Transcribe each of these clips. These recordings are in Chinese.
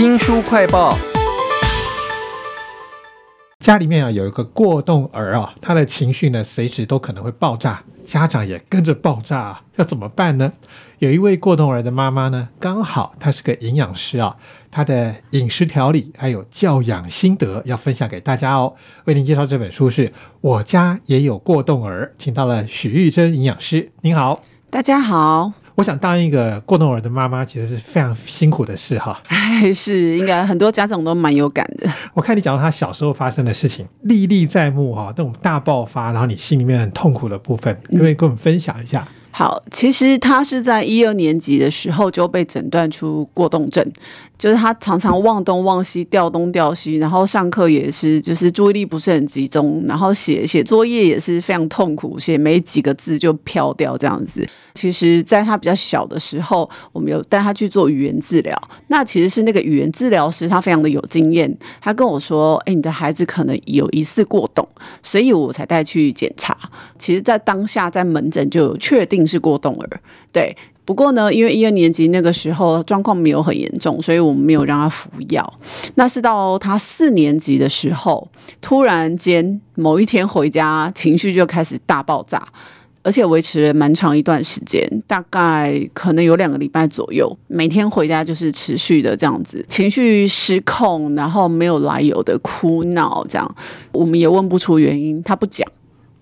新书快报。家里面啊有一个过动儿啊，他的情绪呢随时都可能会爆炸，家长也跟着爆炸啊，要怎么办呢？有一位过动儿的妈妈呢，刚好她是个营养师啊，她的饮食调理还有教养心得要分享给大家哦。为您介绍这本书是《我家也有过动儿》，请到了许玉珍营养师，您好。大家好，我想当一个过动儿的妈妈，其实是非常辛苦的事哈。哎，是应该很多家长都蛮有感的。我看你讲到他小时候发生的事情，历历在目哈，那种大爆发，然后你心里面很痛苦的部分，可不可以跟我们分享一下？好，其实他是在一二年级的时候就被诊断出过动症，就是他常常忘东忘西、调东调西，然后上课也是就是注意力不是很集中，然后写 写作业也是非常痛苦，写没几个字就飘掉这样子。其实，在他比较小的时候，我们有带他去做语言治疗。那其实是那个语言治疗师，他非常的有经验。他跟我说：“哎，你的孩子可能有疑似过动，所以我才带去检查。”其实，在当下在门诊就有确定是过动儿。对，不过呢，因为一二年级那个时候状况没有很严重，所以我们没有让他服药。那是到他四年级的时候，突然间某一天回家，情绪就开始大爆炸。而且维持了蛮长一段时间，大概可能有两个礼拜左右，每天回家就是持续的这样子，情绪失控，然后没有来由的哭闹，这样我们也问不出原因，他不讲。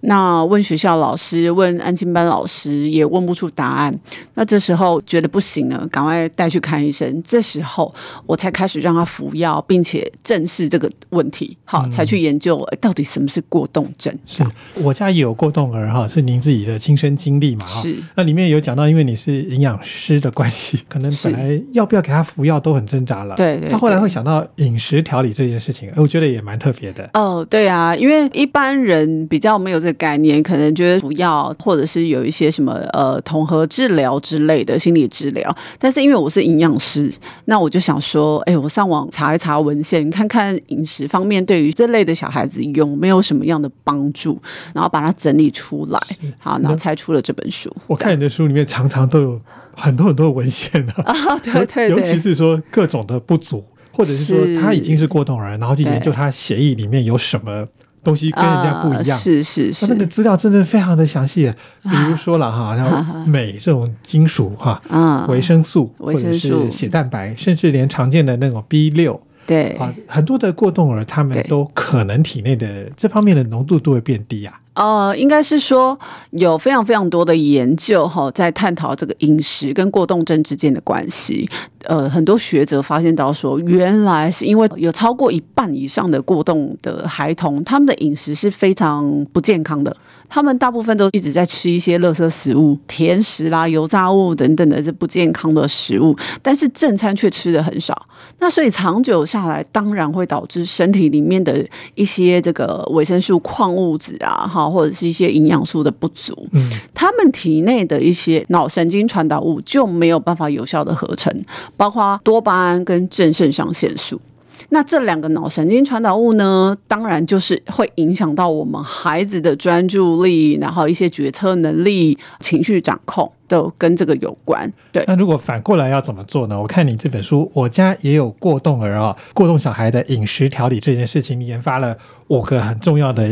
那问学校老师，问安亲班老师，也问不出答案。那这时候觉得不行了，赶快带去看医生。这时候我才开始让他服药，并且正视这个问题，好，才去研究到底什么是过动症。是我家也有过动儿哈，是您自己的亲身经历嘛？是。那里面有讲到，因为你是营养师的关系，可能本来要不要给他服药都很挣扎了。对对。他后来会想到饮食调理这件事情，我觉得也蛮特别的。哦，对啊，因为一般人比较没有这。概念可能觉得不要，或者是有一些什么呃统合治疗之类的心理治疗，但是因为我是营养师，那我就想说，哎，我上网查一查文献，看看饮食方面对于这类的小孩子有没有什么样的帮助，然后把它整理出来，好，然后才出了这本书。我看你的书里面常常都有很多很多的文献的啊，对对，尤其是说各种的不足，或者是说他已经是过动儿，然后去研究他协议里面有什么。东西跟人家不一样，是是是，那个资料真的非常的详细。比如说了哈，像镁这种金属哈，维生素或者是血蛋白，甚至连常见的那种 B 六，对。啊，很多的过动儿他们都可能体内的这方面的浓度都会变低啊。呃，应该是说有非常非常多的研究哈，在探讨这个饮食跟过动症之间的关系。呃，很多学者发现到说，原来是因为有超过一半以上的过动的孩童，他们的饮食是非常不健康的。他们大部分都一直在吃一些垃圾食物、甜食啦、油炸物等等的这不健康的食物，但是正餐却吃的很少。那所以长久下来，当然会导致身体里面的一些这个维生素、矿物质啊，哈，或者是一些营养素的不足。嗯，他们体内的一些脑神经传导物就没有办法有效的合成，包括多巴胺跟正肾上腺素。那这两个脑神经传导物呢，当然就是会影响到我们孩子的专注力，然后一些决策能力、情绪掌控。都跟这个有关，对。那如果反过来要怎么做呢？我看你这本书，我家也有过动儿啊，过动小孩的饮食调理这件事情，你研发了五个很重要的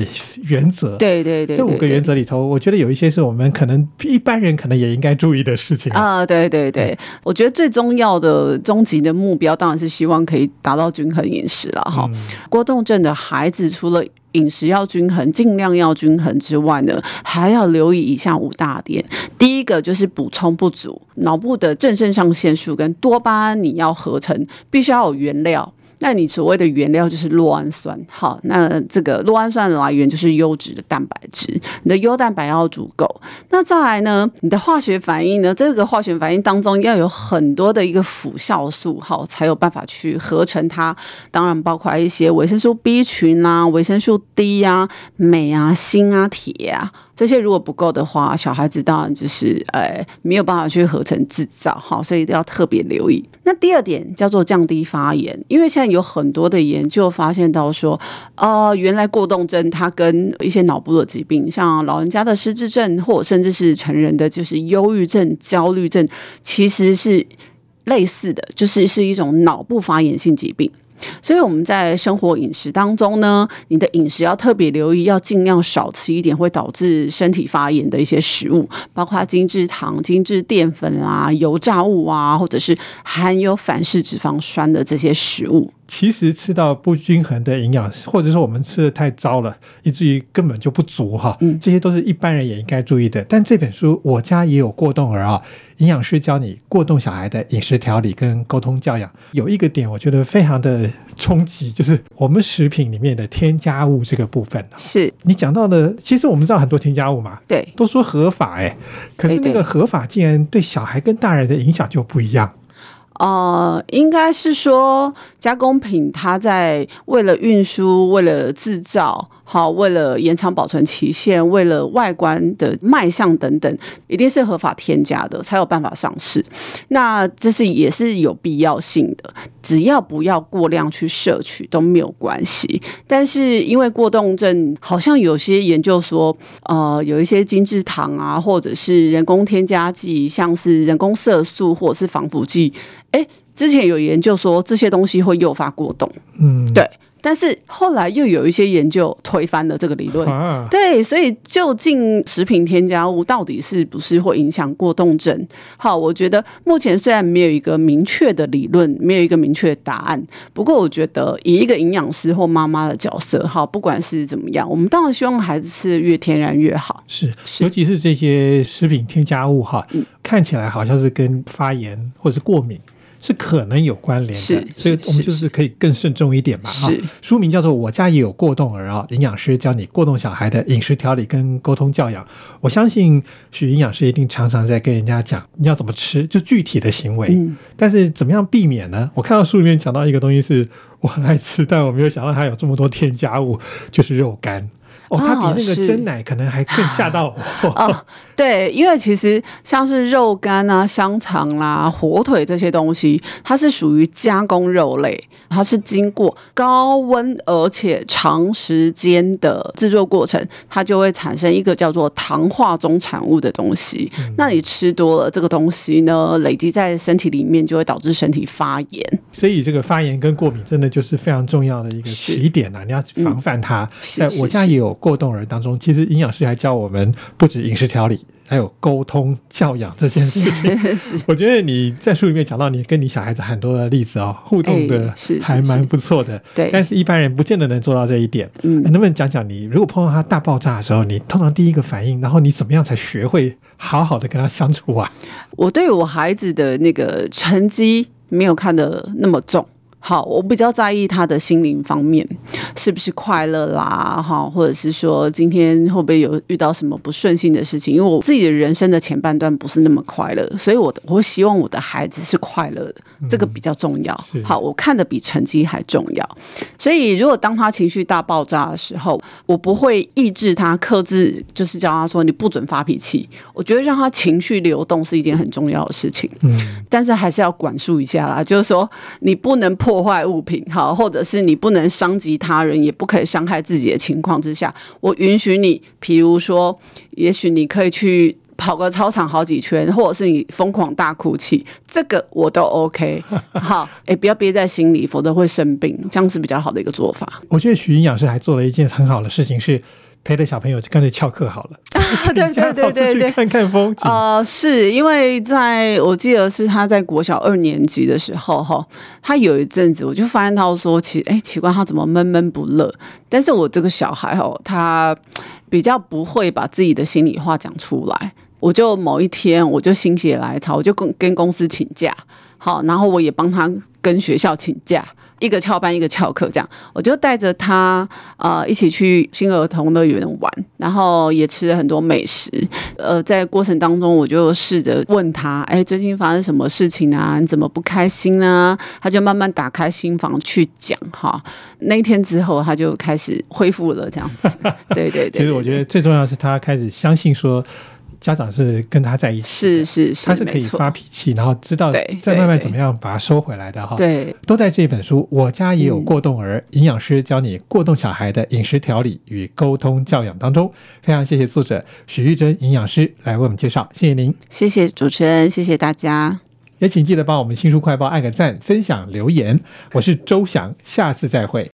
原则。对对对，这五个原则里头，我觉得有一些是我们可能一般人可能也应该注意的事情啊。对对对，我觉得最重要的终极的目标当然是希望可以达到均衡饮食了哈。过动症的孩子除了饮食要均衡，尽量要均衡之外呢，还要留意以下五大点。第一个就是补充不足，脑部的正肾上腺素跟多巴胺你要合成，必须要有原料。那你所谓的原料就是酪氨酸，好，那这个酪氨酸的来源就是优质的蛋白质，你的优蛋白要足够。那再来呢，你的化学反应呢，这个化学反应当中要有很多的一个辅酵素，好，才有办法去合成它。当然包括一些维生素 B 群啊、维生素 D 呀、镁啊、锌啊、铁啊。这些如果不够的话，小孩子当然就是呃没有办法去合成制造哈，所以要特别留意。那第二点叫做降低发炎，因为现在有很多的研究发现到说，呃，原来过动症它跟一些脑部的疾病，像老人家的失智症，或甚至是成人的就是忧郁症、焦虑症，其实是类似的，就是是一种脑部发炎性疾病。所以我们在生活饮食当中呢，你的饮食要特别留意，要尽量少吃一点会导致身体发炎的一些食物，包括精制糖、精制淀粉啦、油炸物啊，或者是含有反式脂肪酸的这些食物。其实吃到不均衡的营养，或者说我们吃的太糟了，以至于根本就不足哈。嗯这些都是一般人也应该注意的。但这本书我家也有过动儿啊，营养师教你过动小孩的饮食调理跟沟通教养。有一个点我觉得非常的冲击，就是我们食品里面的添加物这个部分。是你讲到的，其实我们知道很多添加物嘛，对，都说合法哎，可是那个合法竟然对小孩跟大人的影响就不一样。呃，应该是说加工品它在为了运输、为了制造、好为了延长保存期限、为了外观的卖相等等，一定是合法添加的，才有办法上市。那这是也是有必要性的，只要不要过量去摄取都没有关系。但是因为过动症，好像有些研究说，呃，有一些精制糖啊，或者是人工添加剂，像是人工色素或者是防腐剂，哎，之前有研究说这些东西会诱发过动，嗯，对。但是后来又有一些研究推翻了这个理论。啊，对，所以究竟食品添加物到底是不是会影响过动症？好，我觉得目前虽然没有一个明确的理论，没有一个明确的答案，不过我觉得以一个营养师或妈妈的角色，好，不管是怎么样，我们当然希望孩子吃的越天然越好。是，是尤其是这些食品添加物哈，嗯看起来好像是跟发炎或者是过敏是可能有关联的，是所以是是我们就是可以更慎重一点嘛。哈是，书名叫做《我家也有过动儿》啊，营养师教你过动小孩的饮食调理跟沟通教养。我相信许营养师一定常常在跟人家讲你要怎么吃，就具体的行为。嗯，但是怎么样避免呢？我看到书里面讲到一个东西是我很爱吃，但我没有想到它有这么多添加物，就是肉干。哦，它比那个是真奶可能还更吓到我。哦，对，因为其实像是肉干啊、香肠啦、火腿这些东西，它是属于加工肉类，它是经过高温而且长时间的制作过程，它就会产生一个叫做糖化中产物的东西。那你吃多了这个东西呢，累积在身体里面，就会导致身体发炎。所以这个发炎跟过敏真的就是非常重要的一个起点呐、你要防范它。在是我家也有过动儿当中，其实营养师还教我们不止饮食调理，还有沟通教养这件事情。我觉得你在书里面讲到你跟你小孩子很多的例子哦，互动的还蛮不错的。对但是一般人不见得能做到这一点。嗯能不能讲讲你如果碰到他大爆炸的时候，你通常第一个反应，然后你怎么样才学会好好的跟他相处啊？我对我孩子的那个成绩没有看得那么重。好，我比较在意他的心灵方面是不是快乐啦，哈，或者是说今天会不会有遇到什么不顺心的事情？因为我自己的人生的前半段不是那么快乐，所以我的我会希望我的孩子是快乐的，这个比较重要是。好，我看的比成绩还重要。所以如果当他情绪大爆炸的时候，我不会抑制他，克制，就是叫他说你不准发脾气。我觉得让他情绪流动是一件很重要的事情。嗯，但是还是要管束一下啦，就是说你不能破坏物品，好，或者是你不能伤及他人，也不可以伤害自己的情况之下，我允许你，比如说，也许你可以去。跑个操场好几圈，或者是你疯狂大哭泣，这个我都 OK。好，哎、不要憋在心里，否则会生病，这样是比较好的一个做法。我觉得徐营养师还做了一件很好的事情，是陪着小朋友就干脆翘课好了，对对对跑出对对。看看风景。呃，是因为在我记得是他在国小二年级的时候，哈，他有一阵子我就发现到说，奇哎奇怪，他怎么闷闷不乐？但是我这个小孩哦，他比较不会把自己的心里话讲出来。我就某一天，我就心血来潮，我就跟跟公司请假，好，然后我也帮他跟学校请假，一个翘班，一个翘课，这样，我就带着他呃一起去新儿童乐园玩，然后也吃了很多美食。呃，在过程当中，我就试着问他，哎，最近发生什么事情啊？你怎么不开心呢？他就慢慢打开心房去讲哈。那一天之后，他就开始恢复了，这样子。对对对 其实我觉得最重要的是他开始相信说，家长是跟他在一起，是是是，他是可以发脾气，然后知道对再慢慢怎么样把它收回来的哈。对都在这本书《我家也有嗯过动儿》，营养师教你过动小孩的饮食调理与沟通教养当中。非常谢谢作者许玉珍营养师来为我们介绍，谢谢您。谢谢主持人，谢谢大家。也请记得帮我们新书快报按个赞、分享、留言。我是周翔，下次再会。